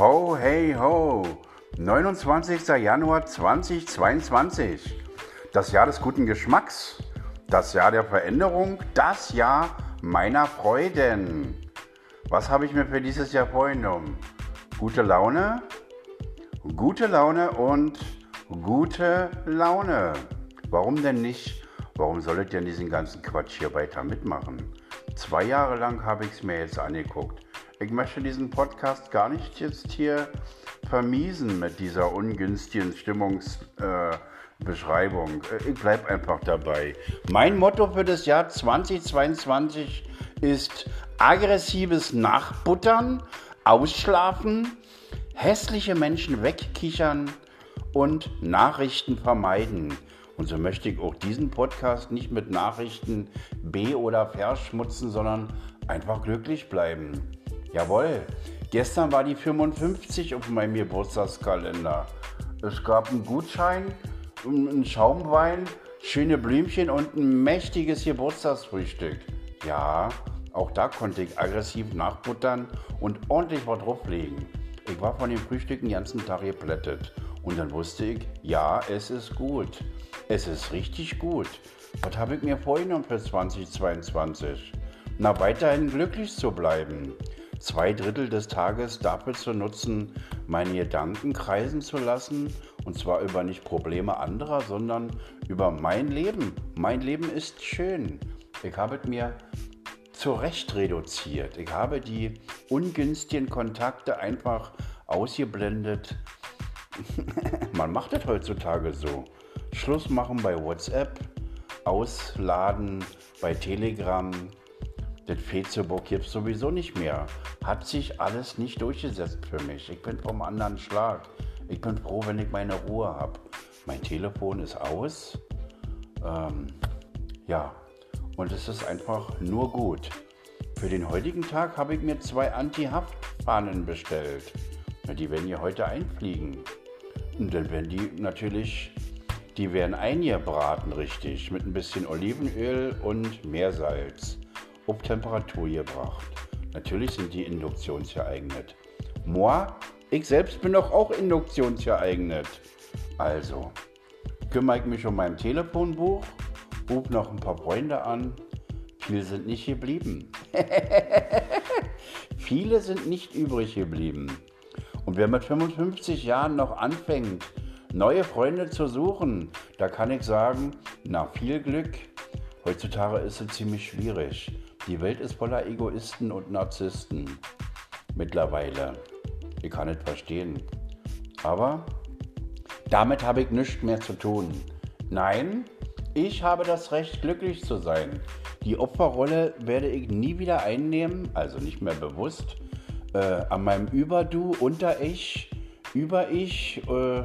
Ho, hey, ho! 29. Januar 2022. Das Jahr des guten Geschmacks, das Jahr der Veränderung, das Jahr meiner Freuden. Was habe ich mir für dieses Jahr vorgenommen? Gute Laune, gute Laune und gute Laune. Warum denn nicht? Warum solltet ihr diesen ganzen Quatsch hier weiter mitmachen? Zwei Jahre lang habe ich es mir jetzt angeguckt. Ich möchte diesen Podcast gar nicht jetzt hier vermiesen mit dieser ungünstigen Stimmungsbeschreibung. Äh, ich bleibe einfach dabei. Mein Motto für das Jahr 2022 ist aggressives Nachbuttern, Ausschlafen, hässliche Menschen wegkichern und Nachrichten vermeiden. Und so möchte ich auch diesen Podcast nicht mit Nachrichten be- oder verschmutzen, sondern einfach glücklich bleiben. Jawohl, gestern war die 55 auf meinem Geburtstagskalender. Es gab einen Gutschein, einen Schaumwein, schöne Blümchen und ein mächtiges Geburtstagsfrühstück. Ja, auch da konnte ich aggressiv nachbuttern und ordentlich was drauflegen. Ich war von dem Frühstück den ganzen Tag geplättet. Und dann wusste ich, ja, es ist gut. Es ist richtig gut. Was habe ich mir vorgenommen für 2022? Na, weiterhin glücklich zu bleiben zwei Drittel des Tages dafür zu nutzen, meine Gedanken kreisen zu lassen. Und zwar über nicht Probleme anderer, sondern über mein Leben. Mein Leben ist schön. Ich habe es mir zurecht reduziert. Ich habe die ungünstigen Kontakte einfach ausgeblendet. Man macht das heutzutage so. Schluss machen bei WhatsApp, ausladen bei Telegram, das Facebook gibt es sowieso nicht mehr. Hat sich alles nicht durchgesetzt für mich. Ich bin vom anderen Schlag. Ich bin froh, wenn ich meine Ruhe habe. Mein Telefon ist aus. Ähm, ja, und es ist einfach nur gut. Für den heutigen Tag habe ich mir zwei Anti-Haftfahnen bestellt. Die werden hier heute einfliegen. Und dann werden die natürlich, die werden eingebraten richtig, mit ein bisschen Olivenöl und Meersalz auf Temperatur gebracht. Natürlich sind die induktionsgeeignet. Moi, ich selbst bin doch auch induktionsgeeignet. Also, kümmere ich mich um mein Telefonbuch, rufe noch ein paar Freunde an. Viele sind nicht geblieben. Viele sind nicht übrig geblieben. Und wer mit 55 Jahren noch anfängt, neue Freunde zu suchen, da kann ich sagen, na viel Glück. Heutzutage ist es ziemlich schwierig. Die Welt ist voller Egoisten und Narzissten. Mittlerweile. Ich kann nicht verstehen. Aber damit habe ich nichts mehr zu tun. Nein, ich habe das Recht, glücklich zu sein. Die Opferrolle werde ich nie wieder einnehmen, also nicht mehr bewusst. Äh, an meinem Über-Du, Unter-Ich, Über-Ich, äh, äh,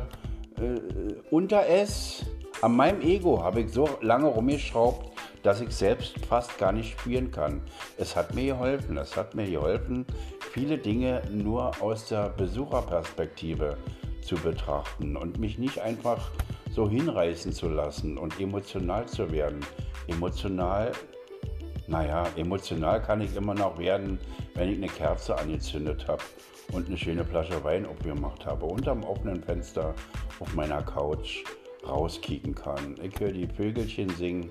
Unter-Es, an meinem Ego habe ich so lange rumgeschraubt, dass ich selbst fast gar nicht spüren kann. Es hat mir geholfen, es hat mir geholfen, viele Dinge nur aus der Besucherperspektive zu betrachten und mich nicht einfach so hinreißen zu lassen und emotional zu werden. Emotional, naja, emotional kann ich immer noch werden, wenn ich eine Kerze angezündet habe und eine schöne Flasche Wein aufgemacht habe, unterm offenen Fenster auf meiner Couch rauskicken kann. Ich höre die Vögelchen singen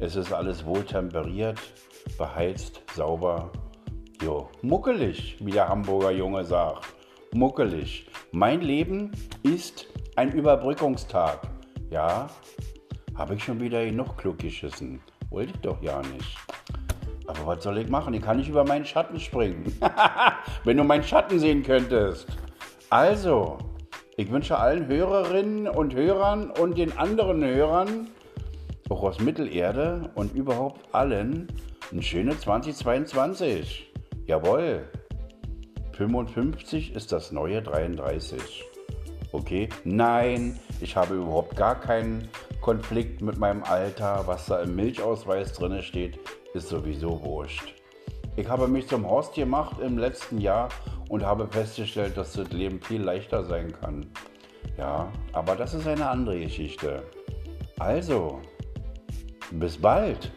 es ist alles wohl temperiert, beheizt, sauber. Jo, muckelig, wie der Hamburger Junge sagt. Muckelig. Mein Leben ist ein Überbrückungstag. Ja, habe ich schon wieder genug klug geschissen. Wollte ich doch ja nicht. Aber was soll ich machen? Ich kann nicht über meinen Schatten springen. Wenn du meinen Schatten sehen könntest. Also, ich wünsche allen Hörerinnen und Hörern und den anderen Hörern auch aus Mittelerde und überhaupt allen ein schönes 2022. Jawohl. 55 ist das neue 33. Okay? Nein, ich habe überhaupt gar keinen Konflikt mit meinem Alter. Was da im Milchausweis drin steht, ist sowieso wurscht. Ich habe mich zum Horst gemacht im letzten Jahr und habe festgestellt, dass das Leben viel leichter sein kann. Ja, aber das ist eine andere Geschichte. Also, bis bald.